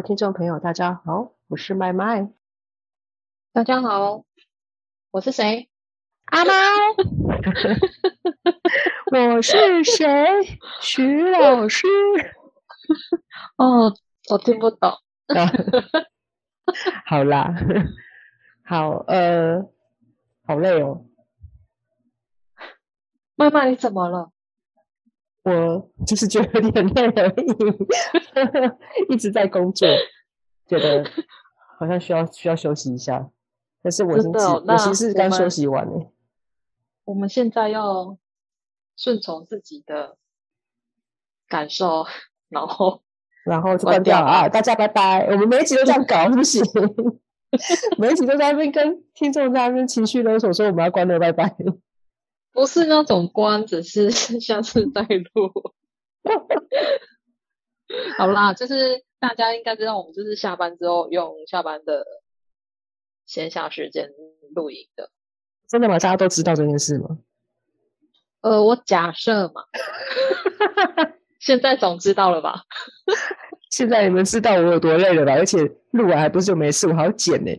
位听众朋友，大家好，我是麦麦。大家好，我是谁？阿麦。我是谁？徐老师。哦，我听不懂。好啦，好，呃，好累哦。麦麦，你怎么了？我就是觉得有点累而已，一直在工作，觉得好像需要需要休息一下。但是我已经，我其实是刚休息完诶。我们现在要顺从自己的感受，然后 然后就关掉啊！大家拜拜。我们每一集都这样搞，是不行？每一集都在那边跟听众在那边情绪勒索，说我们要关了，拜拜。不是那种关，只是下次再录。好啦，就是大家应该知道，我们就是下班之后用下班的闲暇时间录影的。真的吗？大家都知道这件事吗？呃，我假设嘛。现在总知道了吧？现在你们知道我有多累了吧？而且录完还不是就没事，我还要剪呢。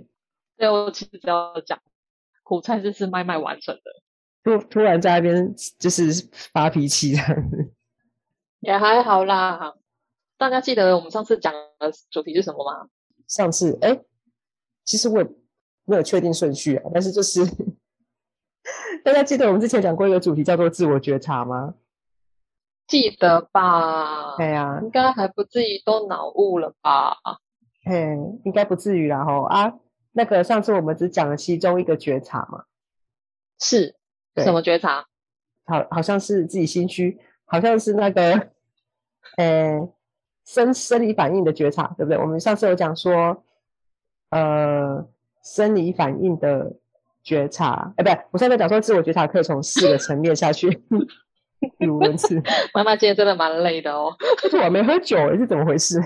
对，我其实只要讲，苦菜就是麦麦完成的。突突然在那边就是发脾气这样子，也还好啦。大家记得我们上次讲的主题是什么吗？上次哎、欸，其实我也没有确定顺序啊，但是就是 大家记得我们之前讲过一个主题叫做自我觉察吗？记得吧？对呀、啊，应该还不至于都脑雾了吧？嘿，应该不至于啦吼啊。那个上次我们只讲了其中一个觉察嘛，是。什么觉察？好，好像是自己心虚，好像是那个，呃，生生理反应的觉察，对不对？我们上次有讲说，呃，生理反应的觉察，哎，不对，我上次讲说自我觉察可以从四个层面下去 语无伦次。妈妈今天真的蛮累的哦，可是我没喝酒，是怎么回事？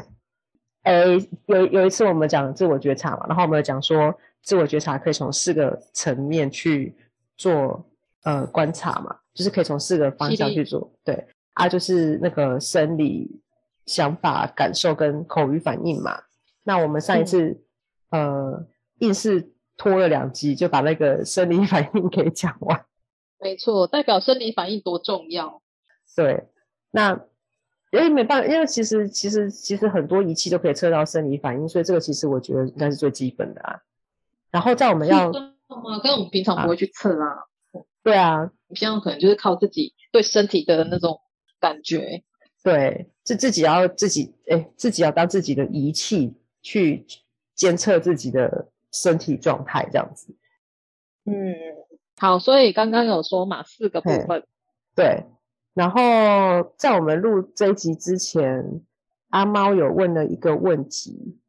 哎，有有一次我们讲自我觉察嘛，然后我们有讲说自我觉察可以从四个层面去做。呃，观察嘛，就是可以从四个方向去做，对啊，就是那个生理、想法、感受跟口语反应嘛。那我们上一次、嗯、呃，硬是拖了两集就把那个生理反应给讲完。没错，代表生理反应多重要。对，那因为没办法，因为其实其实其实很多仪器都可以测到生理反应，所以这个其实我觉得应该是最基本的啊。然后在我们要，跟我们平常不会去测啊。啊对啊，你现在可能就是靠自己对身体的那种感觉，对，自自己要自己哎，自己要当自己的仪器去监测自己的身体状态，这样子。嗯，好，所以刚刚有说嘛，四个部分。对，然后在我们录这一集之前，阿猫有问了一个问题，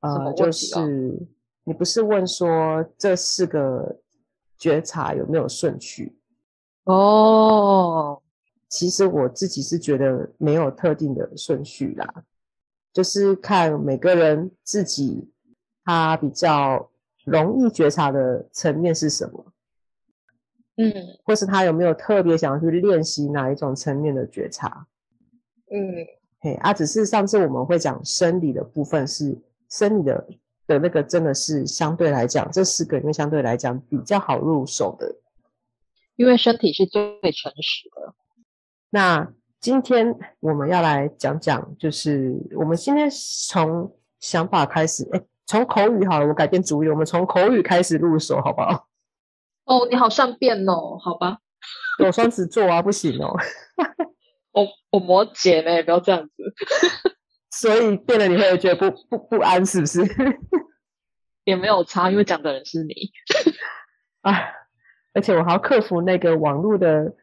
呃，哦、就是你不是问说这四个。觉察有没有顺序？哦，其实我自己是觉得没有特定的顺序啦，就是看每个人自己他比较容易觉察的层面是什么，嗯，或是他有没有特别想要去练习哪一种层面的觉察，嗯，嘿，啊，只是上次我们会讲生理的部分是生理的。的那个真的是相对来讲，这四个里面相对来讲比较好入手的，因为身体是最诚实的。那今天我们要来讲讲，就是我们今天从想法开始，哎，从口语好了，我改变主意，我们从口语开始入手，好不好？哦，你好善变哦，好吧。我双子座啊，不行哦。我我摩羯呢，不要这样子。所以变得你会觉得不不不安，是不是？也没有差，因为讲的人是你。啊，而且我还要克服那个网络的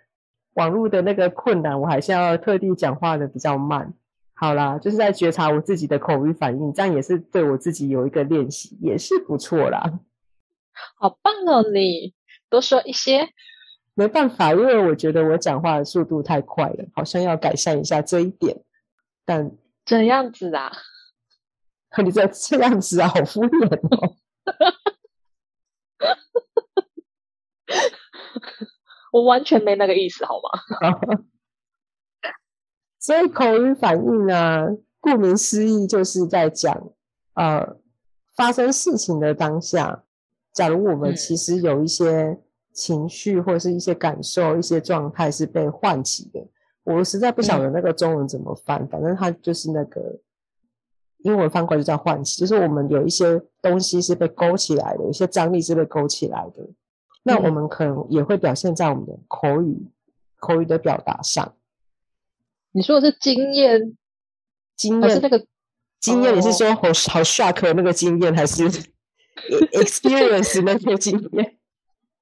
网络的那个困难，我还是要特地讲话的比较慢。好啦，就是在觉察我自己的口语反应，这样也是对我自己有一个练习，也是不错啦。好棒哦，你多说一些。没办法，因为我觉得我讲话的速度太快了，好像要改善一下这一点。但这样子啊？你这这样子啊，好敷衍哦。我完全没那个意思，好吗？所以口语反应呢，顾名思义就是在讲，呃，发生事情的当下，假如我们其实有一些情绪或者是一些感受、一些状态是被唤起的，我实在不晓得那个中文怎么翻，反正它就是那个英文翻过来就叫唤起，就是我们有一些东西是被勾起来的，有些张力是被勾起来的。那我们可能也会表现在我们的口语、口语的表达上。你说的是经验，经验还是那个经验？你是说好好 shock 那个经验，还是 experience 那个经验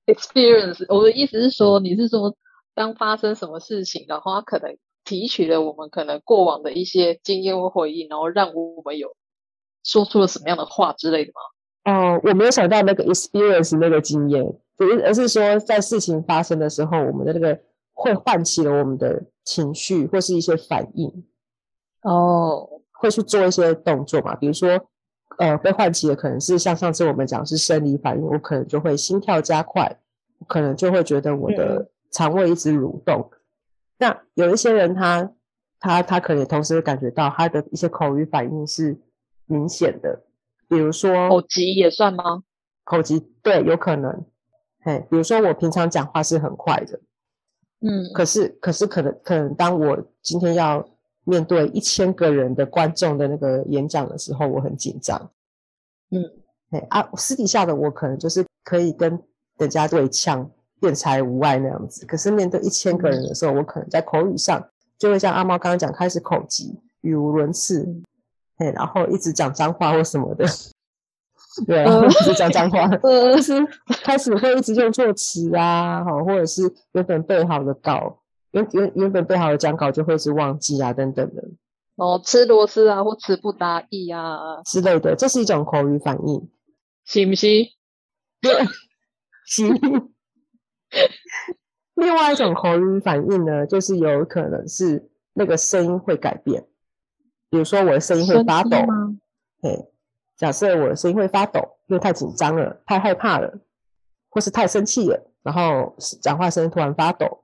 ？experience，我的意思是说，你是说当发生什么事情，然后他可能提取了我们可能过往的一些经验或回忆，然后让我们有说出了什么样的话之类的吗？哦，我没有想到那个 experience 那个经验。而是说，在事情发生的时候，我们的那个会唤起了我们的情绪或是一些反应，哦，会去做一些动作嘛？比如说，呃，被唤起的可能是像上次我们讲是生理反应，我可能就会心跳加快，可能就会觉得我的肠胃一直蠕动。嗯、那有一些人他，他他他可能也同时会感觉到他的一些口语反应是明显的，比如说口急也算吗？口急，对，有可能。嘿，比如说我平常讲话是很快的，嗯，可是可是可能可能当我今天要面对一千个人的观众的那个演讲的时候，我很紧张，嗯，嘿啊，私底下的我可能就是可以跟人家对呛，辩才无碍那样子，可是面对一千个人的时候，嗯，我可能在口语上就会像阿猫刚刚讲，开始口疾，语无伦次，嘿，然后一直讲脏话或什么的。对啊，一直讲脏话，就是开始会一直用错词啊，好，或者是原本背好的稿，原原原本背好的讲稿就会是忘记啊，等等的。哦，吃螺丝啊，或词不达意啊之类的，这是一种口语反应，是不是？对，行。另外一种口音反应呢，就是有可能是那个声音会改变，比如说我的声音会发抖，对。假设我的声音会发抖，因为太紧张了、太害怕了，或是太生气了，然后讲话声音突然发抖，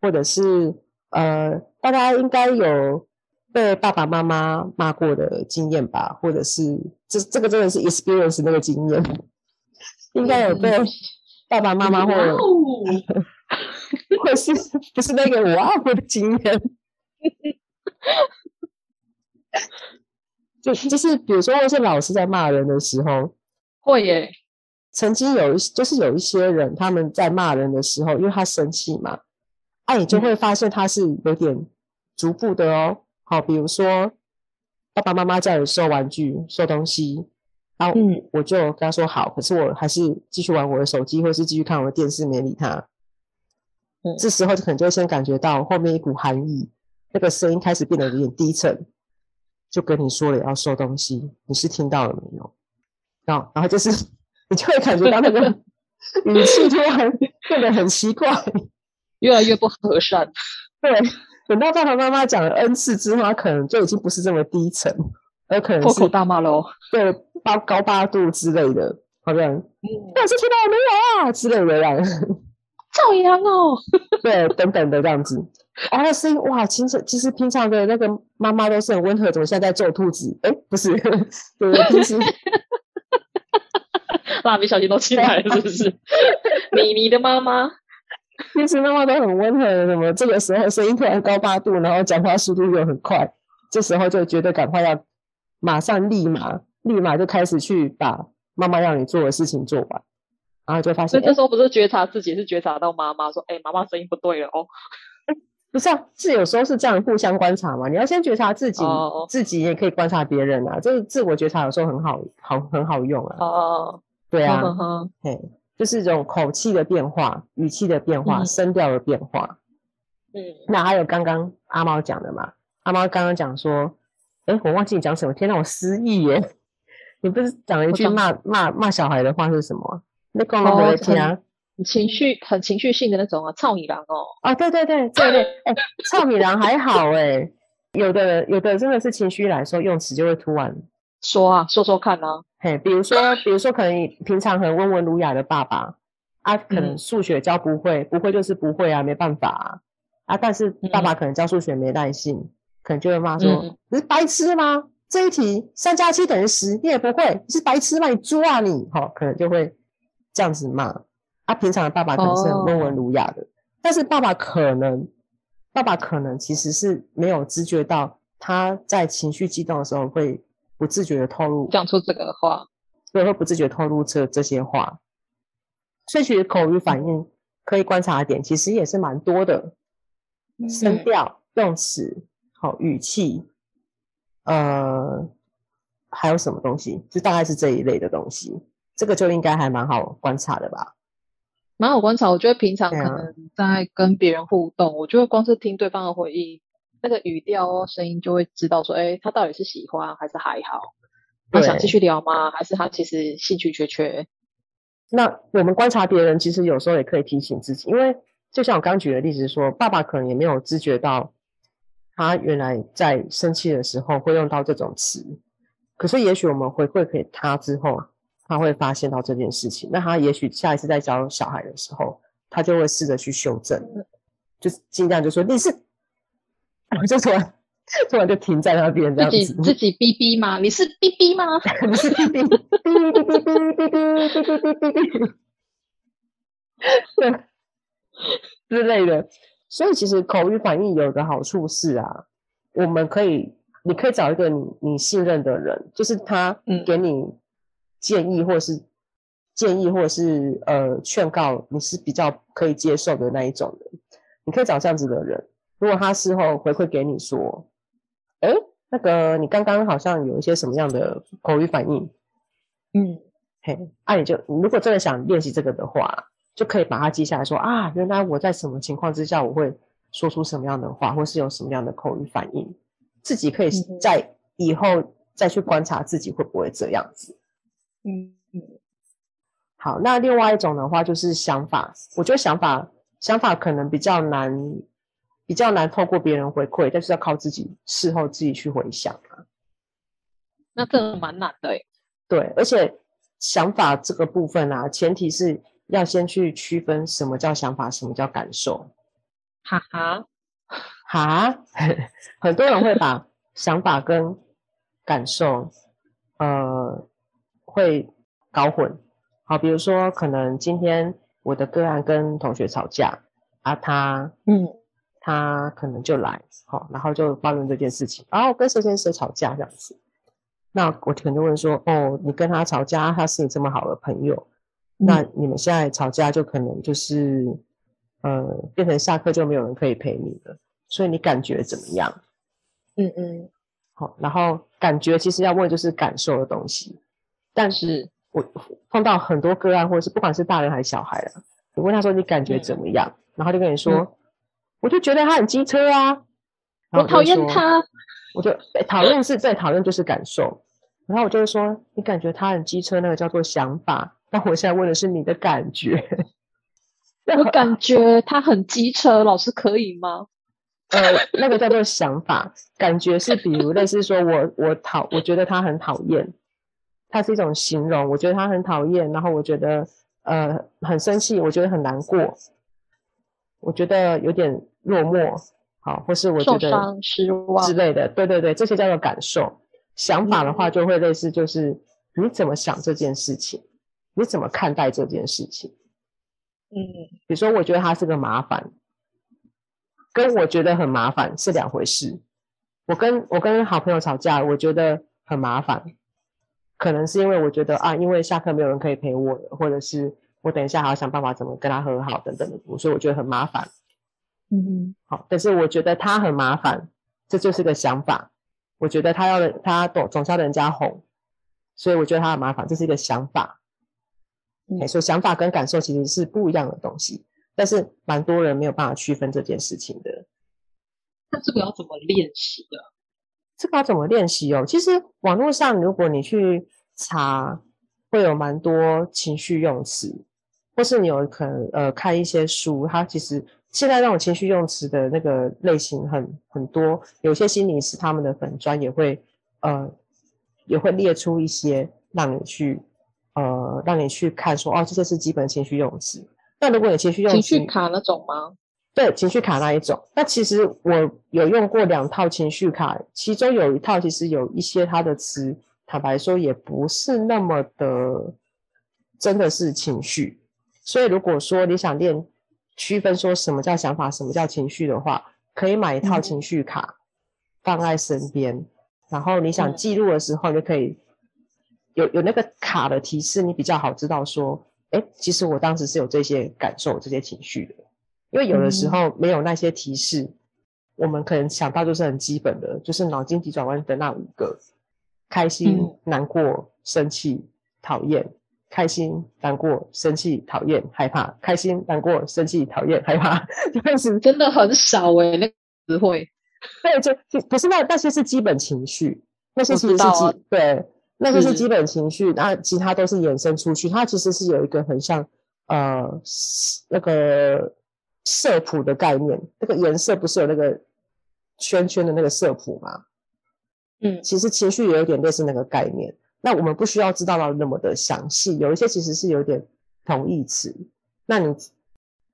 或者是呃，大家应该有被爸爸妈妈骂过的经验吧？或者是这这个真的是 experience 那个经验，应该有被爸爸妈妈或者或是 不是那个哇哦的经验。就就是，比如说，或是老师在骂人的时候，会耶。曾经有一，就是有一些人，他们在骂人的时候，因为他生气嘛，啊，你就会发现他是有点逐步的哦。好，比如说，爸爸妈妈叫你收玩具、收东西，然后我就跟他说好，可是我还是继续玩我的手机，或是继续看我的电视，没理他。嗯，这时候就可能就会先感觉到后面一股寒意，那个声音开始变得有点低沉。就跟你说了要收东西，你是听到了没有？然后，然后就是 你就会感觉到那个 语气突然变得很奇怪，越来越不和善。对，等到爸爸妈妈讲了 N 次之后，他可能就已经不是这么低沉，而可能是破口大骂喽，对，八高八度之类的，好像，嗯，但是听到了没有啊之类的这样，照样哦，对，等等的这样子。哦，那声音哇，其实其实平常的那个妈妈都是很温和，怎么现在在揍兔子？哎，不是，对？平时 蜡笔小新都起来了，是不是？妮妮的妈妈，平时妈妈都很温和，怎么这个时候声音突然高八度，然后讲话速度又很快，这时候就觉得赶快要马上立马立马就开始去把妈妈让你做的事情做完，然后就发现，这时候不是觉察自己，是觉察到妈妈说：“哎，妈妈声音不对了哦。”不是啊，是有时候是这样互相观察嘛。你要先觉察自己，oh. 自己也可以观察别人啊。这个自我觉察有时候很好，好很好用啊。哦，oh. 对啊，oh. oh. 嘿，就是这种口气的变化、语气的变化、mm. 声调的变化。嗯，那还有刚刚阿猫讲的嘛？阿猫刚刚讲说，哎，我忘记你讲什么，天哪，我失忆耶！你不是讲了一句骂骂骂小孩的话是什么？那讲了我的天啊！情绪很情绪性的那种啊，臭米郎哦。啊，对对对对对，哎，臭米郎还好哎，有的有的真的是情绪来说，用词就会突然说啊，说说看啊。嘿，比如说比如说，可能平常很温文儒雅的爸爸啊，可能数学教不会，嗯、不会就是不会啊，没办法啊。啊，但是爸爸可能教数学没耐性，嗯、可能就会骂说：“嗯、你是白痴吗？这一题三加七等于十，你也不会，你是白痴吗？你猪啊你！”哈、哦，可能就会这样子骂。啊平常的爸爸可能是很温文儒雅的，哦、但是爸爸可能，爸爸可能其实是没有知觉到他在情绪激动的时候会不自觉的透露讲出这个话，对，会不自觉透露这这些话。所以其实口语反应可以观察的点，其实也是蛮多的，嗯、声调、用词、好语气，呃，还有什么东西？就大概是这一类的东西，这个就应该还蛮好观察的吧。蛮好观察，我觉得平常可能在跟别人互动，啊、我觉得光是听对方的回应，那个语调哦、声音就会知道说，哎，他到底是喜欢还是还好？他想继续聊吗？还是他其实兴趣缺缺？那我们观察别人，其实有时候也可以提醒自己，因为就像我刚举的例子说，爸爸可能也没有知觉到，他原来在生气的时候会用到这种词，可是也许我们回馈给他之后，他会发现到这件事情，那他也许下一次在教小孩的时候，他就会试着去修正，就是尽量就说你是，我就突然突然就停在那边这样子，自己哔哔吗？你是哔哔吗？你是哔哔哔哔哔哔哔哔哔哔，对之类的，所以其实口语反应有个好处是啊，我们可以，你可以找一个你你信任的人，就是他给你。建议或者是建议或者是呃劝告，你是比较可以接受的那一种人，你可以找这样子的人。如果他事后回馈给你说，哎，那个你刚刚好像有一些什么样的口语反应，嗯，嘿，那、啊、你就你如果真的想练习这个的话，就可以把它记下来说啊，原来我在什么情况之下我会说出什么样的话，或是有什么样的口语反应，自己可以在以后再去观察自己会不会这样子。嗯嗯，好，那另外一种的话就是想法，我觉得想法想法可能比较难，比较难透过别人回馈，但是要靠自己事后自己去回想啊。那这个蛮难的诶。对，而且想法这个部分啊，前提是要先去区分什么叫想法，什么叫感受。哈哈哈，很多人会把想法跟感受，呃。会搞混，好，比如说可能今天我的个案跟同学吵架啊，他嗯，他可能就来，好，然后就抱怨这件事情，然后跟谁谁谁吵架这样子，那我可能就问说，哦，你跟他吵架，他是你这么好的朋友，嗯、那你们现在吵架就可能就是，呃，变成下课就没有人可以陪你了，所以你感觉怎么样？嗯嗯，好，然后感觉其实要问就是感受的东西。但是。我碰到很多个案，或者是不管是大人还是小孩啊，你问他说，你感觉怎么样，嗯、然后就跟你说，嗯、我就觉得他很机车啊，我讨厌他，我就讨厌是在讨厌就是感受，然后我就会说，你感觉他很机车，那个叫做想法，但我现在问的是你的感觉，我感觉他很机车，老师可以吗？呃，那个叫做想法，感觉是比如类似说我我讨我觉得他很讨厌。它是一种形容，我觉得他很讨厌，然后我觉得呃很生气，我觉得很难过，我觉得有点落寞，好，或是我觉得、失望之类的，对对对，这些叫做感受。想法的话就会类似，就是你怎么想这件事情，你怎么看待这件事情？嗯，比如说我觉得他是个麻烦，跟我觉得很麻烦是两回事。我跟我跟好朋友吵架，我觉得很麻烦。可能是因为我觉得啊，因为下课没有人可以陪我，或者是我等一下还要想办法怎么跟他和好等等的，所以我觉得很麻烦。嗯哼，好，但是我觉得他很麻烦，这就是个想法。我觉得他要他总总是要人家哄，所以我觉得他很麻烦，这是一个想法。嗯，所以想法跟感受其实是不一样的东西，但是蛮多人没有办法区分这件事情的。那这个要怎么练习的？这个要怎么练习哦？其实网络上如果你去查，会有蛮多情绪用词，或是你有可能呃看一些书，它其实现在那种情绪用词的那个类型很很多，有些心理师他们的粉砖也会呃也会列出一些让你去呃让你去看说哦，这些是基本情绪用词。那如果你情绪用词，情绪卡那种吗？对，情绪卡那一种。那其实我有用过两套情绪卡，其中有一套其实有一些它的词，坦白说也不是那么的，真的是情绪。所以如果说你想练区分说什么叫想法，什么叫情绪的话，可以买一套情绪卡放在身边，嗯、然后你想记录的时候，就可以有有那个卡的提示，你比较好知道说，哎，其实我当时是有这些感受、这些情绪的。因为有的时候没有那些提示，嗯、我们可能想到就是很基本的，就是脑筋急转弯的那五个：开心、嗯、难过、生气、讨厌；开心、难过、生气、讨厌、害怕；开心、难过、生气、讨厌、害怕。就是真的很少诶、欸、那个词汇。对，就不是那那些是基本情绪，那些其实是基、啊、对，那个是基本情绪，那其他都是衍生出去。它其实是有一个很像呃那个。色谱的概念，那个颜色不是有那个圈圈的那个色谱吗？嗯，其实情绪也有点类似那个概念。那我们不需要知道到那么的详细，有一些其实是有点同义词。那你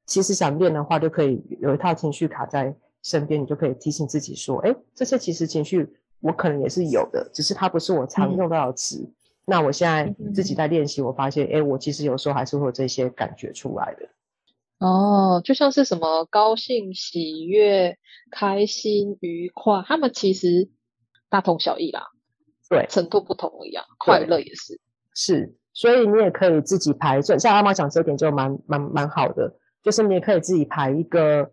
其实想练的话，就可以有一套情绪卡在身边，你就可以提醒自己说：哎，这些其实情绪我可能也是有的，只是它不是我常用到的词。嗯、那我现在自己在练习，我发现，哎，我其实有时候还是会有这些感觉出来的。哦，就像是什么高兴、喜悦、开心、愉快，他们其实大同小异啦，对，程度不同一样，快乐也是。是，所以你也可以自己排，像阿妈讲这点就蛮蛮蛮好的，就是你也可以自己排一个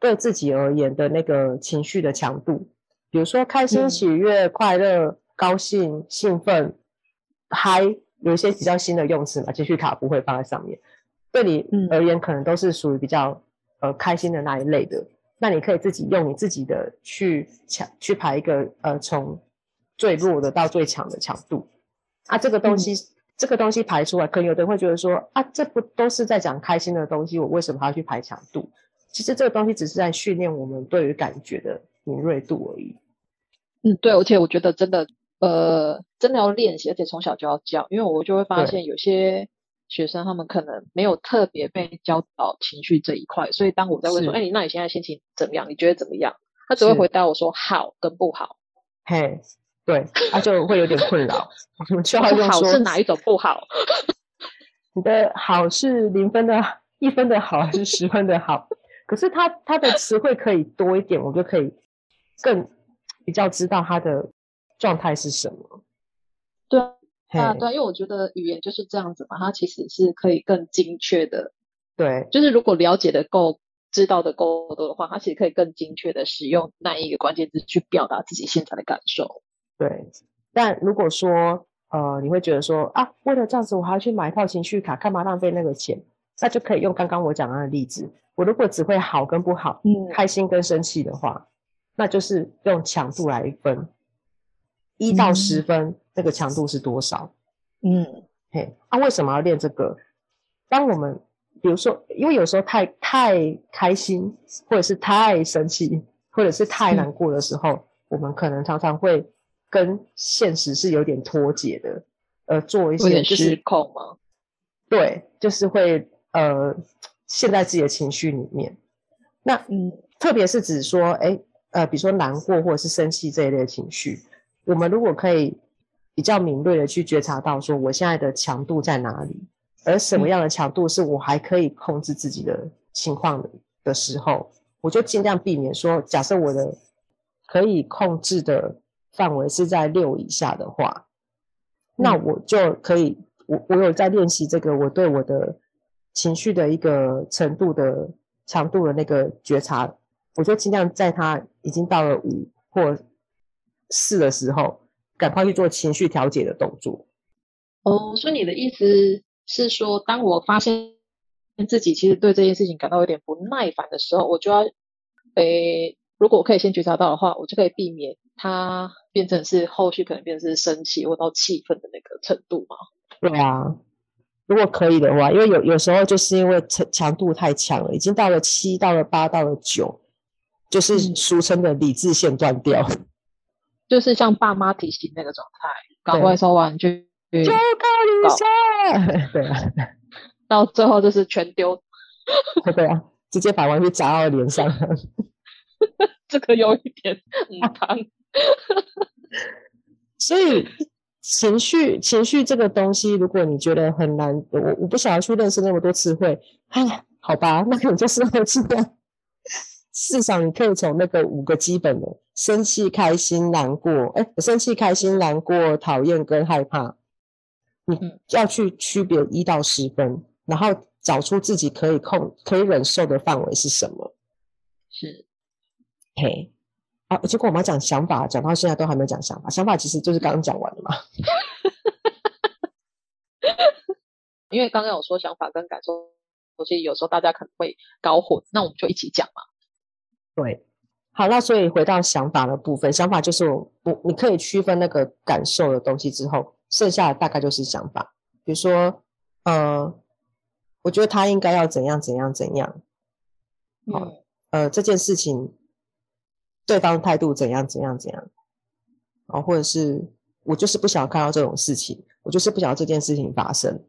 对自己而言的那个情绪的强度，比如说开心、喜悦、嗯、快乐、高兴、兴奋、还，有一些比较新的用词嘛，情绪卡不会放在上面。对你而言，可能都是属于比较呃开心的那一类的。那你可以自己用你自己的去强去排一个呃从最弱的到最强的强度啊。这个东西、嗯、这个东西排出来，可能有的人会觉得说啊，这不都是在讲开心的东西，我为什么还要去排强度？其实这个东西只是在训练我们对于感觉的敏锐度而已。嗯，对，而且我觉得真的呃真的要练习，而且从小就要教，因为我就会发现有些。学生他们可能没有特别被教导情绪这一块，所以当我在问说：“哎，你那你现在心情怎么样？你觉得怎么样？”他只会回答我说：“好跟不好。”嘿，对，他就会有点困扰。我们需 要用好是哪一种不好？你的好是零分的一分的好，还是十分的好？可是他他的词汇可以多一点，我就可以更比较知道他的状态是什么。对。啊，对，因为我觉得语言就是这样子嘛，它其实是可以更精确的，对，就是如果了解的够、知道的够多的话，它其实可以更精确的使用那一个关键字去表达自己现在的感受。对，但如果说呃，你会觉得说啊，为了这样子，我还要去买一套情绪卡，干嘛浪费那个钱？那就可以用刚刚我讲的例子，我如果只会好跟不好，嗯，开心跟生气的话，那就是用强度来分，一到十分。嗯这个强度是多少？嗯，嘿，啊，为什么要练这个？当我们比如说，因为有时候太太开心，或者是太生气，或者是太难过的时候，嗯、我们可能常常会跟现实是有点脱节的，呃，做一些就是失控吗？对，就是会呃陷在自己的情绪里面。那嗯，特别是指说，哎，呃，比如说难过或者是生气这一类的情绪，我们如果可以。比较敏锐的去觉察到，说我现在的强度在哪里，而什么样的强度是我还可以控制自己的情况的时候，我就尽量避免说，假设我的可以控制的范围是在六以下的话，那我就可以，我我有在练习这个，我对我的情绪的一个程度的强度的那个觉察，我就尽量在他已经到了五或四的时候。赶快去做情绪调节的动作。哦，所以你的意思是说，当我发现自己其实对这件事情感到有点不耐烦的时候，我就要，诶，如果我可以先觉察到的话，我就可以避免他变成是后续可能变成是生气或到气愤的那个程度吗？对啊，如果可以的话，因为有有时候就是因为强强度太强了，已经到了七，到了八，到了九，就是俗称的理智线断掉，嗯，就是像爸妈提醒那个状态，赶快收玩具就靠你说，对啊，到最后就是全丢，对啊，直接把玩具砸到脸上，这个有一点嗯疼，所以。情绪，情绪这个东西，如果你觉得很难，我我不想要去认识那么多词汇，哎，好吧，那可能就是这样。至少你可以从那个五个基本的生气、开心、难过，哎，生气、开心、难过、讨厌跟害怕，你要去区别一到十分，然后找出自己可以控、可以忍受的范围是什么。是，嘿。啊，结果我们要讲想法，讲到现在都还没讲想法。想法其实就是刚刚讲完的嘛。因为刚刚有说想法跟感受，其实有时候大家可能会搞混，那我们就一起讲嘛。对，好，那所以回到想法的部分，想法就是我，我你可以区分那个感受的东西之后，剩下的大概就是想法。比如说，呃，我觉得他应该要怎样怎样怎样。嗯，呃，这件事情。对方态度怎样怎样怎样，哦，或者是我就是不想看到这种事情，我就是不想要这件事情发生，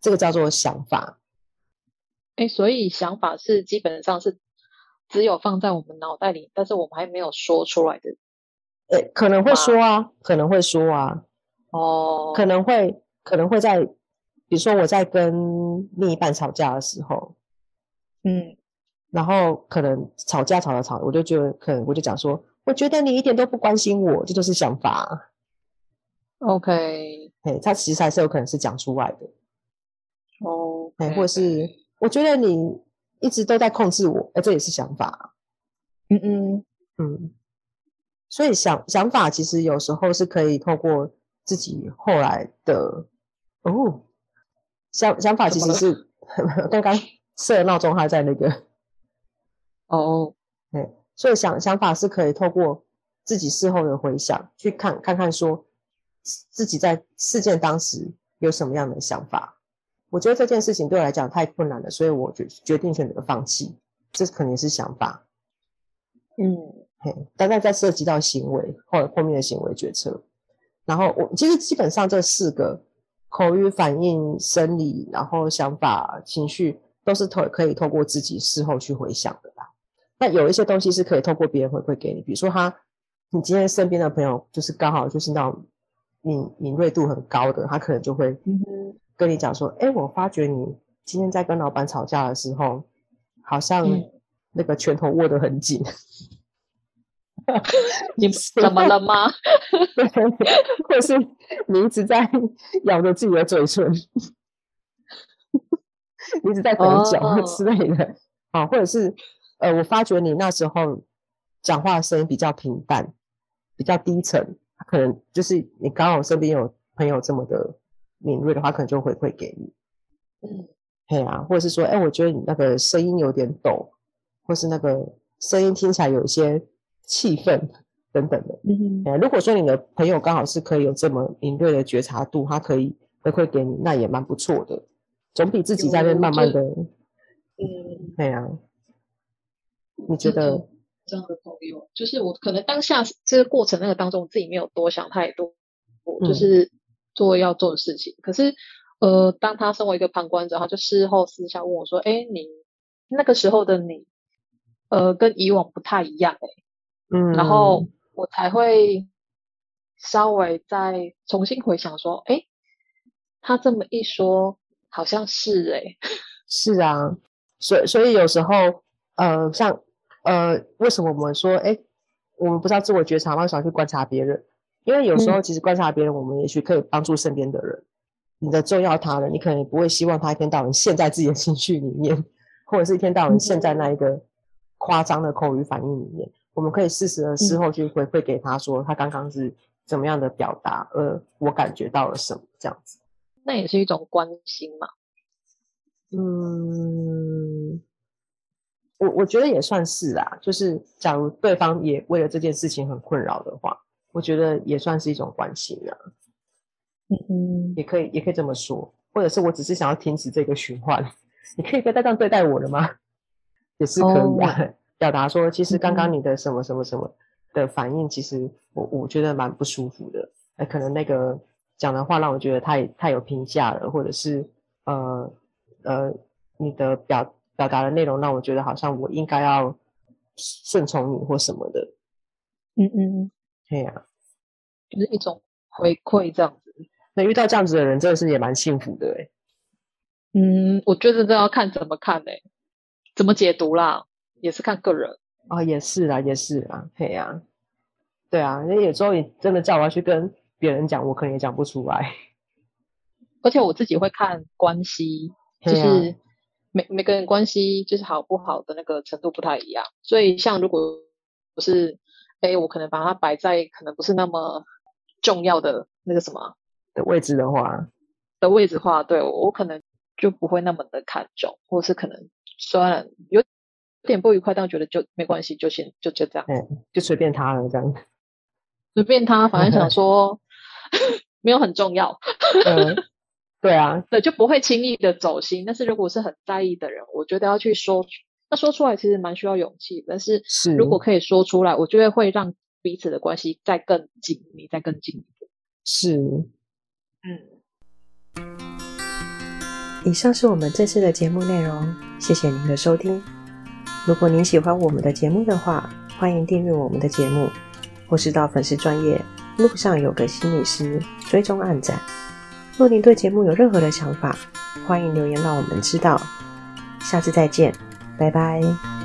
这个叫做想法。哎，所以想法是基本上是只有放在我们脑袋里，但是我们还没有说出来的。哎，可能会说啊，可能会说啊，哦，可能会可能会在，比如说我在跟另一半吵架的时候，嗯。然后可能吵架吵着吵着，我就觉得可能我就讲说，我觉得你一点都不关心我，这就是想法。OK，哎，他其实还是有可能是讲出来的。哦，哎，或者是我觉得你一直都在控制我，哎，这也是想法。嗯嗯嗯，所以想想法其实有时候是可以透过自己后来的哦，想想法其实是 刚刚设闹钟还在那个。哦，对，所以想想法是可以透过自己事后的回想去看看看，说自己在事件当时有什么样的想法。我觉得这件事情对我来讲太困难了，所以我决决定选择放弃。这肯定是想法。嗯，嘿，大概在涉及到行为或后面的行为决策，然后我其实基本上这四个口语、反应、生理，然后想法、情绪，都是透可以透过自己事后去回想的吧。那有一些东西是可以透过别人回馈给你，比如说他，你今天身边的朋友就是刚好就是那种敏敏锐度很高的，他可能就会跟你讲说，哎、嗯，我发觉你今天在跟老板吵架的时候，好像那个拳头握得很紧，嗯、你怎么了吗？或者是你一直在咬着自己的嘴唇，你一直在抖脚之类的，啊、哦，或者是。呃，我发觉你那时候讲话的声音比较平淡，比较低沉，可能就是你刚好身边有朋友这么的敏锐的话，可能就回馈给你。嗯，对啊，或者是说，哎，我觉得你那个声音有点抖，或是那个声音听起来有一些气愤等等的。嗯哼，如果说你的朋友刚好是可以有这么敏锐的觉察度，他可以回馈给你，那也蛮不错的，总比自己在那慢慢的。嗯，对啊。你觉得这样的朋友，就是我可能当下这个过程那个当中，我自己没有多想太多，我就是做要做的事情。嗯、可是，呃，当他身为一个旁观者，他就事后私下问我说：“哎，你那个时候的你，呃，跟以往不太一样、欸，哎，嗯，然后我才会稍微再重新回想说，哎，他这么一说，好像是哎、欸，是啊，所以所以有时候，呃，像。呃，为什么我们说，哎，我们不知道自我觉察吗？为什么要去观察别人？因为有时候其实观察别人，我们也许可以帮助身边的人。嗯、你的重要他人，你可能也不会希望他一天到晚陷在自己的情绪里面，或者是一天到晚陷在那一个夸张的口语反应里面。嗯、我们可以适时的事后去回馈给他说，他刚刚是怎么样的表达，呃，我感觉到了什么，这样子。那也是一种关心嘛。嗯。我我觉得也算是啦，就是假如对方也为了这件事情很困扰的话，我觉得也算是一种关心啊。嗯嗯，也可以，也可以这么说，或者是我只是想要停止这个循环，你可以不要再这样对待我了吗？也是可以啊，哦、表达说，其实刚刚你的什么什么什么的反应，其实我我觉得蛮不舒服的。呃，可能那个讲的话让我觉得太太有评价了，或者是呃呃，你的表表达的内容让我觉得好像我应该要顺从你或什么的。嗯嗯，对呀、啊，就是一种回馈这样子。那遇到这样子的人，真的是也蛮幸福的诶。嗯，我觉得这要看怎么看诶，怎么解读啦，也是看个人。哦，也是啦，也是啦，对呀，对啊，因为有时候你真的叫我要去跟别人讲，我可能也讲不出来。而且我自己会看关系，就是每每个人关系就是好不好的那个程度不太一样，所以像如果不是，哎，我可能把它摆在可能不是那么重要的那个什么。的位置的话，的位置的话，对，我可能就不会那么的看重，或是可能虽然有点不愉快，但我觉得就没关系，就先就就这样，嗯，就随便他了，这样，随便他，反正想说 没有很重要，嗯，对啊，对，就不会轻易的走心。但是如果是很在意的人，我觉得要去说，那说出来其实蛮需要勇气，但是如果可以说出来，我觉得会让彼此的关系再更紧密，再更进一步，是。嗯，以上是我们这次的节目内容，谢谢您的收听。如果您喜欢我们的节目的话，欢迎订阅我们的节目，或是到粉丝专业路上有个心理师追踪暗赞。若您对节目有任何的想法，欢迎留言让我们知道。下次再见，拜拜。